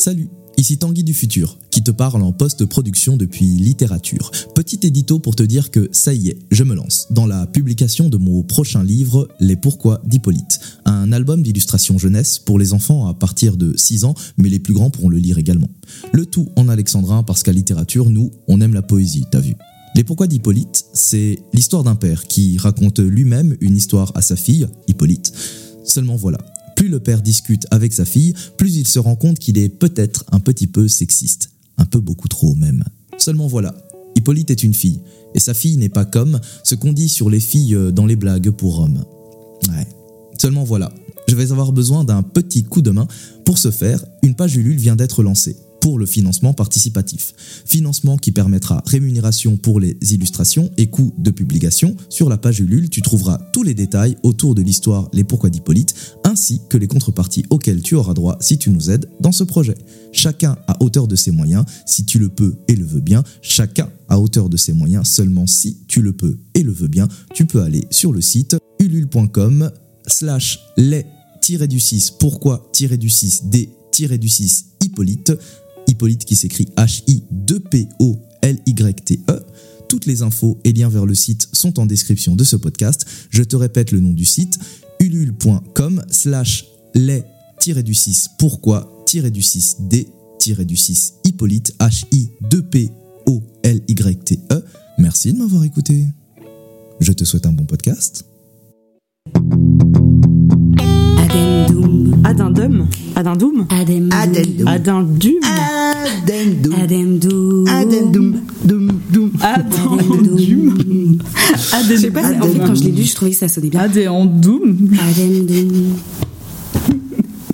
Salut, ici Tanguy du futur, qui te parle en post-production depuis littérature. Petit édito pour te dire que ça y est, je me lance dans la publication de mon prochain livre, Les Pourquoi d'Hippolyte, un album d'illustration jeunesse pour les enfants à partir de 6 ans, mais les plus grands pourront le lire également. Le tout en alexandrin parce qu'à littérature, nous, on aime la poésie, t'as vu. Les Pourquoi d'Hippolyte, c'est l'histoire d'un père qui raconte lui-même une histoire à sa fille, Hippolyte. Seulement voilà, plus le père discute avec sa fille, plus il se rend compte qu'il est peut-être un petit peu sexiste. Un peu beaucoup trop même. Seulement voilà, Hippolyte est une fille, et sa fille n'est pas comme ce qu'on dit sur les filles dans les blagues pour hommes. Ouais. Seulement voilà, je vais avoir besoin d'un petit coup de main. Pour ce faire, une page Ulule vient d'être lancée pour le financement participatif. Financement qui permettra rémunération pour les illustrations et coûts de publication. Sur la page Ulule, tu trouveras tous les détails autour de l'histoire Les Pourquoi d'Hippolyte, ainsi que les contreparties auxquelles tu auras droit si tu nous aides dans ce projet. Chacun à hauteur de ses moyens, si tu le peux et le veux bien. Chacun à hauteur de ses moyens, seulement si tu le peux et le veux bien. Tu peux aller sur le site ulule.com slash les-du-6 pourquoi-du-6 d-du-6 Hippolyte Hippolyte qui s'écrit H-I-2-P-O-L-Y-T-E. Toutes les infos et liens vers le site sont en description de ce podcast. Je te répète le nom du site ulule.com slash les-du-6 pourquoi-du-6 d-du-6 Hippolyte H-I-2-P-O-L-Y-T-E. Merci de m'avoir écouté. Je te souhaite un bon podcast. Adendum. Adindum Adendum? Addendum. Adindum Addendum. Adendum. Addendum. Dum, dum. Adendum Je sais pas, en fait, quand je l'ai lu, je trouvais que ça sonnait bien. Adendum Adendum.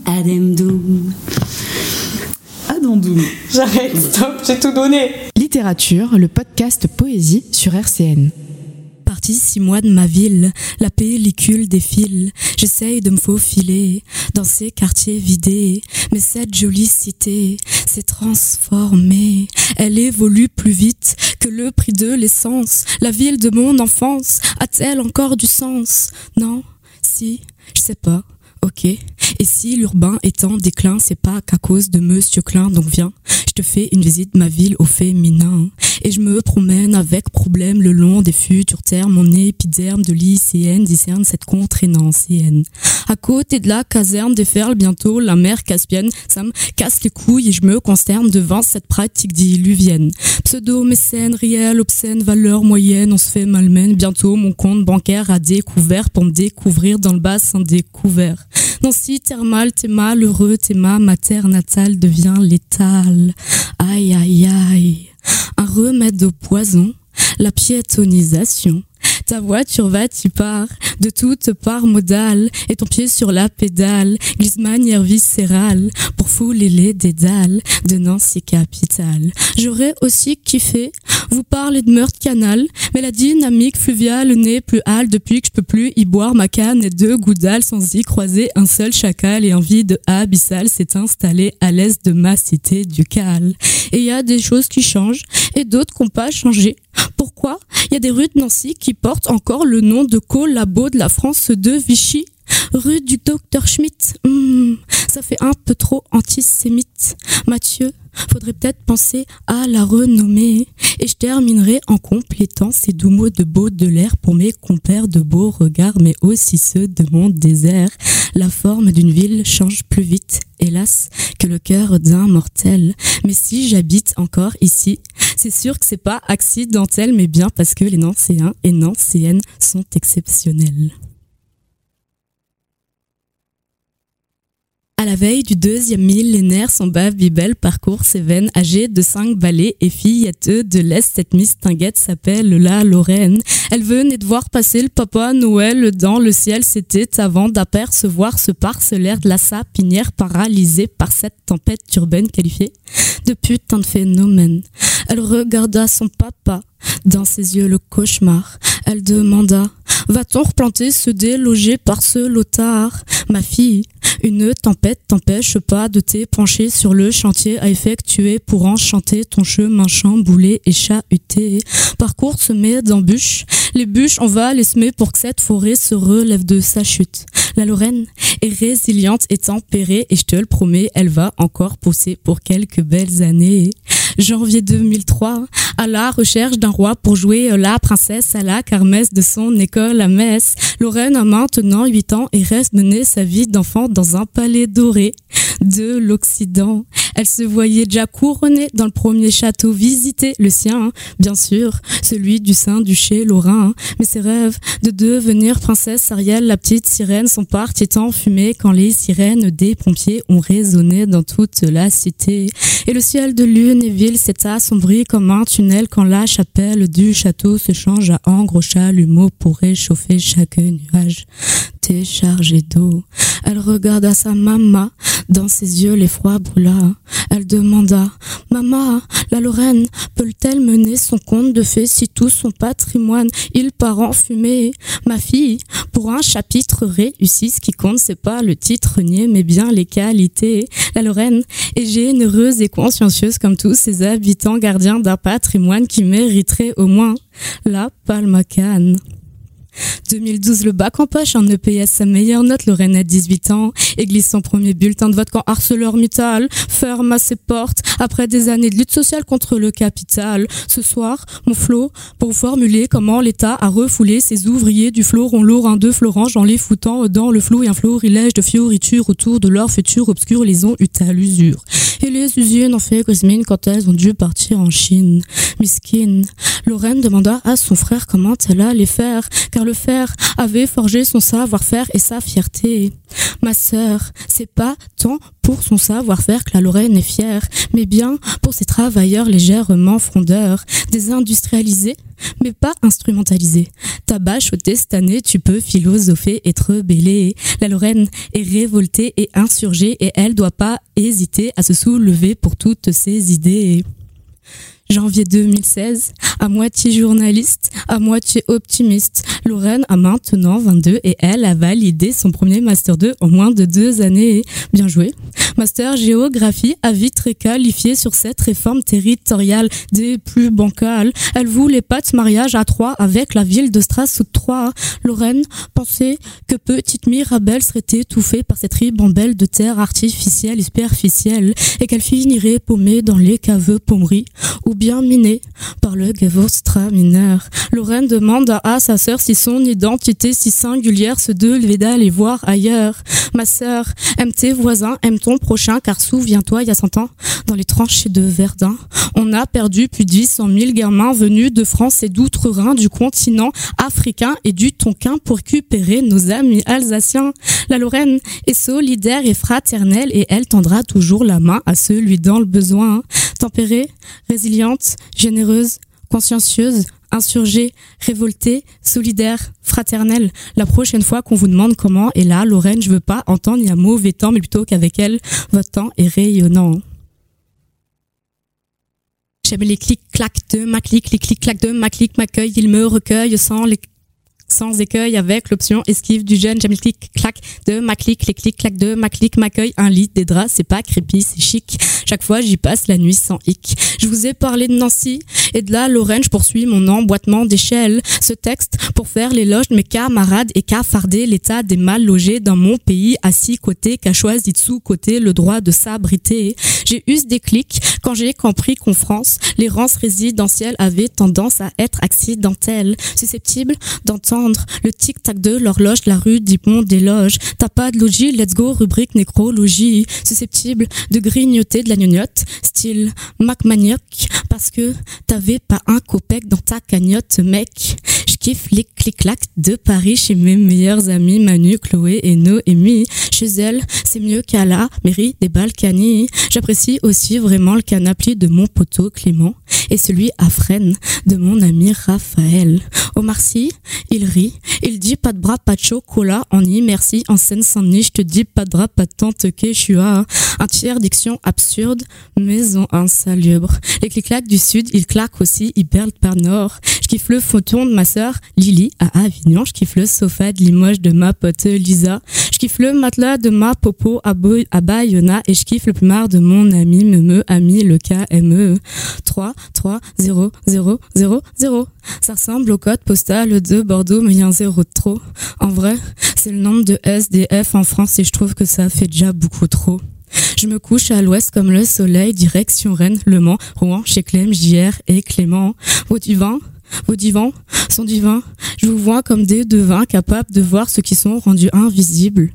Adendum. Adendum J'arrête, stop, j'ai tout donné. Littérature, le podcast Poésie sur RCN. Parti six mois de ma ville, la pellicule défile. J'essaye de me faufiler dans ces quartiers vidés, mais cette jolie cité s'est transformée. Elle évolue plus vite que le prix de l'essence. La ville de mon enfance a-t-elle encore du sens? Non, si, je sais pas. Ok. Et si l'urbain est en déclin, c'est pas qu'à cause de Monsieur Klein, donc viens, je te fais une visite ma ville au féminin. Et je me promène avec problème le long des futurs termes, mon épiderme de lycéenne discerne cette contraînancienne. À côté de la caserne des Ferles, bientôt la mer Caspienne, ça me casse les couilles et je me consterne devant cette pratique diluvienne. Pseudo mécène, réel, obscène, valeur moyenne, on se fait malmène. Bientôt mon compte bancaire a découvert pour me découvrir dans le bassin découvert. Nancy thermal, t'es malheureux, t'es ma mater natale devient létale. Aïe aïe aïe. Un remède au poison, la piétonisation. Ta voiture va, tu pars, de toute part modale, et ton pied sur la pédale, glisse manière viscérale, pour fouler les dédales de Nancy capitale. J'aurais aussi kiffé vous parler de meurtre canal, mais la dynamique fluviale n'est plus hale depuis que je peux plus y boire ma canne et deux goudales sans y croiser un seul chacal et un vide abyssal s'est installé à l'est de ma cité ducale. Et il y a des choses qui changent et d'autres qui n'ont pas changé. Pourquoi Il y a des rues de Nancy qui portent encore le nom de collabo de la France de Vichy. Rue du docteur Schmitt. Hmm, ça fait un peu trop antisémite. Mathieu, faudrait peut-être penser à la renommer. Et je terminerai en complétant ces doux mots de Baudelaire pour mes compères de beaux regards, mais aussi ceux de mon désert. La forme d'une ville change plus vite, hélas, que le cœur d'un mortel. Mais si j'habite encore ici, c'est sûr que c'est pas accidentel, mais bien parce que les Nancéens et Nancéennes sont exceptionnels. À la veille du deuxième millénaire, son bave Bibel parcourt ses veines, âgée de cinq balais et filletteux de l'Est. Cette mistinguette s'appelle la Lorraine. Elle venait de voir passer le papa Noël dans le ciel. C'était avant d'apercevoir ce parcellaire de la sapinière paralysée par cette tempête urbaine qualifiée de putain de phénomène. Elle regarda son papa, dans ses yeux le cauchemar. Elle demanda Va-t-on replanter ce délogé par ce lotard Ma fille, une tempête t'empêche pas de t'épancher sur le chantier à effectuer pour enchanter ton chemin chamboulé et chahuté. Parcours semé d'embûches, les bûches on va les semer pour que cette forêt se relève de sa chute. La Lorraine est résiliente et tempérée et je te le promets, elle va encore pousser pour quelques belles années. Janvier 2003, à la recherche d'un roi pour jouer la princesse à la kermesse de son école à Metz. Lorraine a maintenant 8 ans et reste mener sa vie d'enfant dans un palais doré de l'Occident. Elle se voyait déjà couronnée dans le premier château visité, le sien, bien sûr, celui du Saint-Duché Lorrain. Mais ses rêves de devenir princesse Ariel, la petite sirène, sont partis en fumée quand les sirènes des pompiers ont résonné dans toute la cité. Et le ciel de lune et ville s'est assombri comme un tunnel quand la chapelle du château se change à en gros chalumeau pour réchauffer chaque nuage chargé d'eau. Elle regarda sa maman, dans ses yeux l'effroi brûla. Elle demanda, Maman, la Lorraine peut-elle mener son compte de fait si tout son patrimoine il part en fumée? Ma fille, pour un chapitre réussi, ce qui compte c'est pas le titre nier mais bien les qualités. La Lorraine est généreuse et consciencieuse comme tous ses habitants gardiens d'un patrimoine qui mériterait au moins la palmacane. 2012, le bac en poche, en EPS, sa meilleure note, Lorraine a 18 ans, église son premier bulletin de vote quand ArcelorMittal ferme à ses portes après des années de lutte sociale contre le capital. Ce soir, mon flot, pour formuler comment l'État a refoulé ses ouvriers du floron lorrain de Florange en les foutant dans le flou et un florilège de fioritures autour de leur futur obscur les ont eu à l'usure. Et les usines ont fait mine quand elles ont dû partir en Chine. Miskin. Lorraine demanda à son frère comment elle allait faire, car le fer avait forgé son savoir-faire et sa fierté. Ma sœur, c'est pas tant pour son savoir-faire que la Lorraine est fière, mais bien pour ses travailleurs légèrement frondeurs, désindustrialisés, mais pas instrumentalisés. Ta bâche au année, tu peux philosopher et te. La Lorraine est révoltée et insurgée et elle doit pas hésiter à se soulever pour toutes ses idées janvier 2016, à moitié journaliste, à moitié optimiste. Lorraine a maintenant 22 et elle a validé son premier Master 2 en moins de deux années. Bien joué. Master Géographie a vite réqualifié sur cette réforme territoriale des plus bancales. Elle voulait pas de mariage à trois avec la ville de Strasbourg 3. Lorraine pensait que petite Mirabelle serait étouffée par cette ribambelle de terre artificielle et superficielle et qu'elle finirait paumée dans les caveux pommeries ou bien minée par le mineur. Lorraine demande à sa sœur si son identité si singulière se devait d'aller voir ailleurs. Ma sœur, aime tes voisins, aime ton prochain, car souviens-toi, il y a 100 ans, dans les tranchées de Verdun, on a perdu plus de 800 000 gamins venus de France et d'outre-Rhin, du continent africain et du Tonkin pour récupérer nos amis alsaciens. La Lorraine est solidaire et fraternelle et elle tendra toujours la main à celui dans le besoin. Tempérée, résiliente, généreuse, consciencieuse, insurgée, révoltée, solidaire, fraternelle. La prochaine fois qu'on vous demande comment est là, Lorraine, je veux pas entendre il y a mauvais temps, mais plutôt qu'avec elle, votre temps est rayonnant. J'aime les clics-clacs de ma clique, les clics-clacs de ma clique m'accueille, il me recueille sans les sans écueil avec l'option esquive du jeune. J'aime les clic clac de ma clique, les clics clac de ma clique m'accueille un lit, des draps, c'est pas crépi, c'est chic. Chaque fois j'y passe la nuit sans hic. Je vous ai parlé de Nancy et de la Lorraine, je poursuis mon emboîtement d'échelle. Ce texte pour faire l'éloge de mes camarades et farder l'état des mal logés dans mon pays, assis côté, qu'a choisi de sous-côté le droit de s'abriter. J'ai eu ce déclic quand j'ai compris qu'en France, les rances résidentielles avaient tendance à être accidentelles, susceptibles d'entendre le tic-tac de l'horloge la rue Dipont des loges. T'as pas de logis, let's go, rubrique nécrologie. Susceptible de grignoter de la gnognotte, style Mac Manioc, parce que t'avais pas un copec dans ta cagnotte, mec. Kiffe les clic-clac de Paris chez mes meilleurs amis Manu, Chloé et Noémie. Chez elle, c'est mieux qu'à la mairie des Balkany. J'apprécie aussi vraiment le canapé de mon poteau Clément et celui à Fresnes de mon ami Raphaël. Omar Sy, il rit, il dit pas de bras, pas de chocolat, en y merci, en scène saint denis je te dis pas de bras, pas de tante que je suis un tiers diction absurde, maison insalubre. Les clics du sud, ils claquent aussi, ils perdent par nord. Je kiffe le photon de ma sœur Lily à Avignon, je kiffe le sofa de Limoges de ma pote Lisa, je kiffe le matelas de ma popo à, Bayona et je kiffe le plumard de mon ami me ami le KME. 3, 3, 0, 0, 0, 0. Ça ressemble au code postal de Bordeaux, mais il y a un zéro de trop. En vrai, c'est le nombre de SDF en France et je trouve que ça fait déjà beaucoup trop. Je me couche à l'ouest comme le soleil, direction Rennes, Le Mans, Rouen, chez Clem, JR et Clément. Vos divins, vos divans sont divins. Je vous vois comme des devins capables de voir ceux qui sont rendus invisibles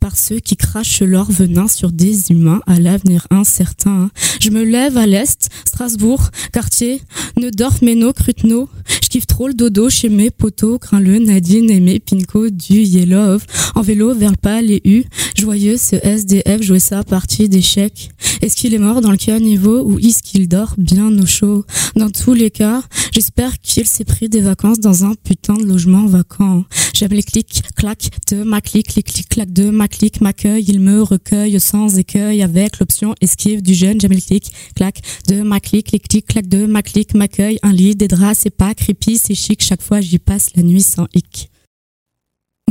par ceux qui crachent leur venin sur des humains à l'avenir incertain. Je me lève à l'est, Strasbourg, quartier, Neudorf, Méno, Cruteno. Kiffe trop le dodo chez mes potos, crains le Nadine mes Pinko du Yellow. En vélo vers le pas les U, joyeux ce SDF jouait sa partie d'échecs. Est-ce qu'il est mort dans le caniveau ou est-ce qu'il dort bien au chaud? Dans tous les cas, j'espère qu'il s'est pris des vacances dans un putain de logement vacant. J'aime les clics, clac de ma clic, clic, clic, clac de ma clic m'accueille, il me recueille sans écueil avec l'option esquive du jeune. J'aime les clics, clac de ma clic, clic, clic, clac de ma clic m'accueille. Un lit, des draps, c'est pas creepy, c'est chic. Chaque fois j'y passe la nuit sans hic.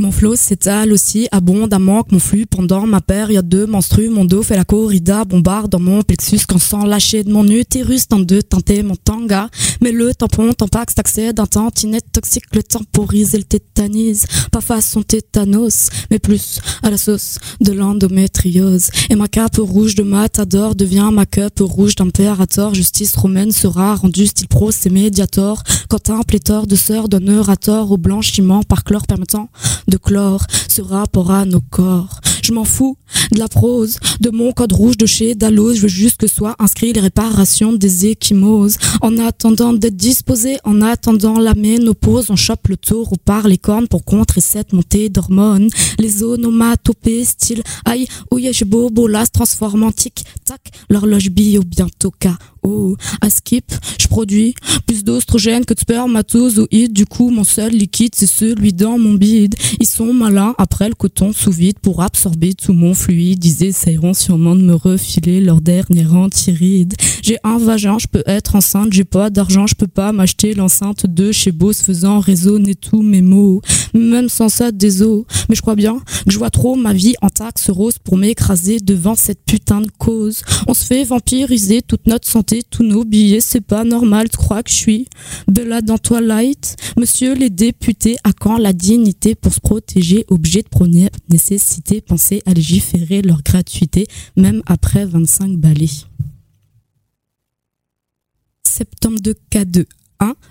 Mon flot s'étale aussi abondamment que mon flux pendant ma période de menstru. Mon dos fait la corrida, bombarde dans mon plexus quand sans lâcher de mon utérus. Tente de tenter mon tanga. Mais le tampon, tampax, accès d'un tantinette toxique, le temporise et le tétanise. Pas façon tétanos, mais plus à la sauce de l'endométriose. Et ma cape rouge de matador devient ma cup rouge d'impérator. Justice romaine sera rendue style pro, c'est médiator. Quand un pléthore de sœurs donnera tort au blanchiment par chlore permettant de chlore ce rapport nos corps. Je m'en fous de la prose, de mon code rouge de chez Dallos. Je veux juste que soient inscrits les réparations des échymoses. En attendant d'être disposé, en attendant la ménopause, on chope le taureau par les cornes pour contrer cette montée d'hormones. Les onomatopées style aïe, ouille, je bobo, se transforme en tic, tac, l'horloge bio bientôt cas Oh, à skip, je produis plus d'ostrogène que de spermatozoïdes. Du coup, mon seul liquide, c'est celui dans mon bide. Ils sont malins après le coton sous vide pour absorber tout mon fluide. Ils essayeront sûrement de me refiler leur dernier antiride. J'ai un vagin, je peux être enceinte. J'ai pas d'argent, je peux pas m'acheter l'enceinte de chez Boss faisant résonner tous mes mots. Même sans ça, des os. Mais je crois bien que je vois trop ma vie en taxe rose pour m'écraser devant cette putain de cause. On se fait vampiriser toute notre santé tous nos billets, c'est pas normal, tu crois que je suis Bella dans Twilight? Monsieur les députés, à quand la dignité pour se protéger, objet de prôner nécessité, penser à légiférer leur gratuité, même après 25 balais. Septembre de K2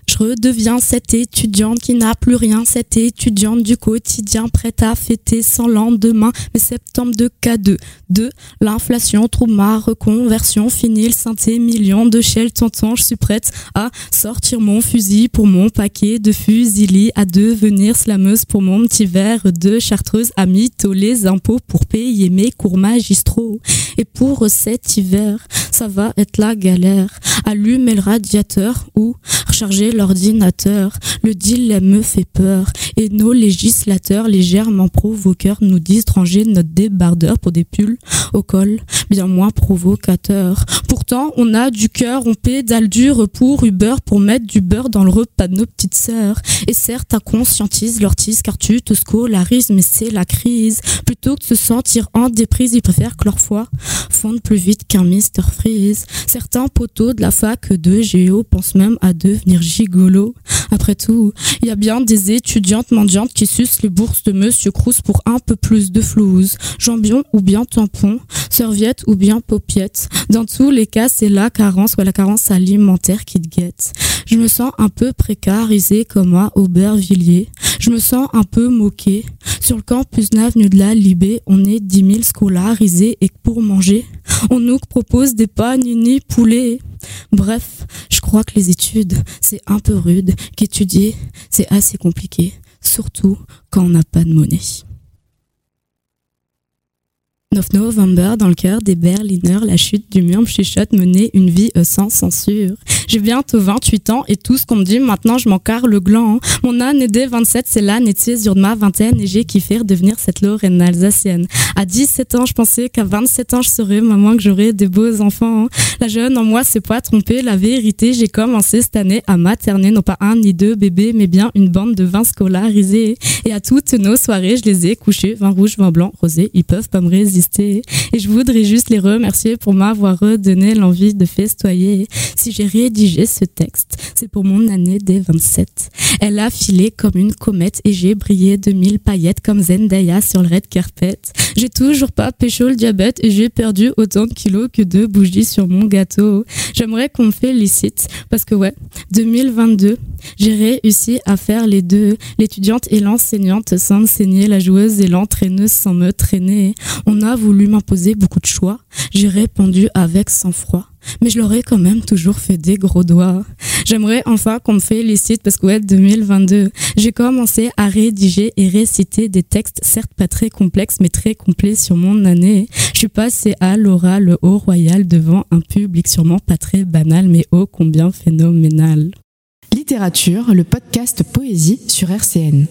je redeviens cette étudiante qui n'a plus rien, cette étudiante du quotidien prête à fêter sans lendemain. Mais septembre de K2, 2. L'inflation trouve ma reconversion, fini le synthé million de Shell tonton, je suis prête à sortir mon fusil pour mon paquet de fusili, à devenir slameuse pour mon petit verre de chartreuse, à mytho les impôts pour payer mes cours magistraux. Et pour cet hiver, ça va être la galère. Allumer le radiateur ou charger l'ordinateur. Le dilemme me fait peur. Et nos législateurs légèrement provoqueurs nous disent ranger notre débardeur pour des pulls au col bien moins provocateurs. Pourtant, on a du cœur, on pédale dur pour Uber pour mettre du beurre dans le repas de nos petites sœurs. Et certes, conscientise l'ortise car tu te scolarises, mais c'est la crise. Plutôt que de se sentir en déprise, ils préfèrent que leur foi fonde plus vite qu'un Mr Freeze. Certains poteaux de la fac de Géo pensent même à devenir gigolo. Après tout, il y a bien des étudiantes mendiantes qui sucent les bourses de Monsieur Crous pour un peu plus de flouze. Jambion ou bien tampon, serviette ou bien paupiette. Dans tous les cas, c'est la carence ou la carence alimentaire qui te guette. Je me sens un peu précarisée comme à Aubervilliers. Je me sens un peu moquée. Sur le campus d'avenue de la Libé, on est 10 000 scolarisés et pour manger, on nous propose des panini poulets. Bref, je crois que les études, c'est un peu rude, qu'étudier, c'est assez compliqué, surtout quand on n'a pas de monnaie. 9 novembre, dans le cœur des Berliners, la chute du mur me chuchote mener une vie euh, sans censure. J'ai bientôt 28 ans et tout ce qu'on me dit maintenant je m'en carre le gland. Mon année des 27 c'est l'année de ma vingtaine et j'ai kiffé devenir cette Lorraine alsacienne. À 17 ans je pensais qu'à 27 ans je serais maman que j'aurais des beaux enfants. La jeune en moi s'est pas trompée, la vérité j'ai commencé cette année à materner non pas un ni deux bébés mais bien une bande de 20 scolarisés. Et à toutes nos soirées je les ai couchés, vin rouge, vin blanc, rosé, ils peuvent pas me résister. Et je voudrais juste les remercier pour m'avoir redonné l'envie de festoyer. Si j'ai rédigé ce texte, c'est pour mon année des 27. Elle a filé comme une comète et j'ai brillé de mille paillettes comme Zendaya sur le red carpet. J'ai toujours pas pécho le diabète et j'ai perdu autant de kilos que de bougies sur mon gâteau. J'aimerais qu'on me félicite parce que ouais, 2022, j'ai réussi à faire les deux, l'étudiante et l'enseignante sans enseigner, la joueuse et l'entraîneuse sans me traîner. On a voulu m'imposer beaucoup de choix, j'ai répondu avec sang-froid. Mais je l'aurais quand même toujours fait des gros doigts. J'aimerais enfin qu'on me félicite parce que ouais, 2022, j'ai commencé à rédiger et réciter des textes certes pas très complexes mais très complets sur mon année. Je suis passée à l'oral au royal devant un public sûrement pas très banal mais ô combien phénoménal. Littérature, le podcast Poésie sur RCN.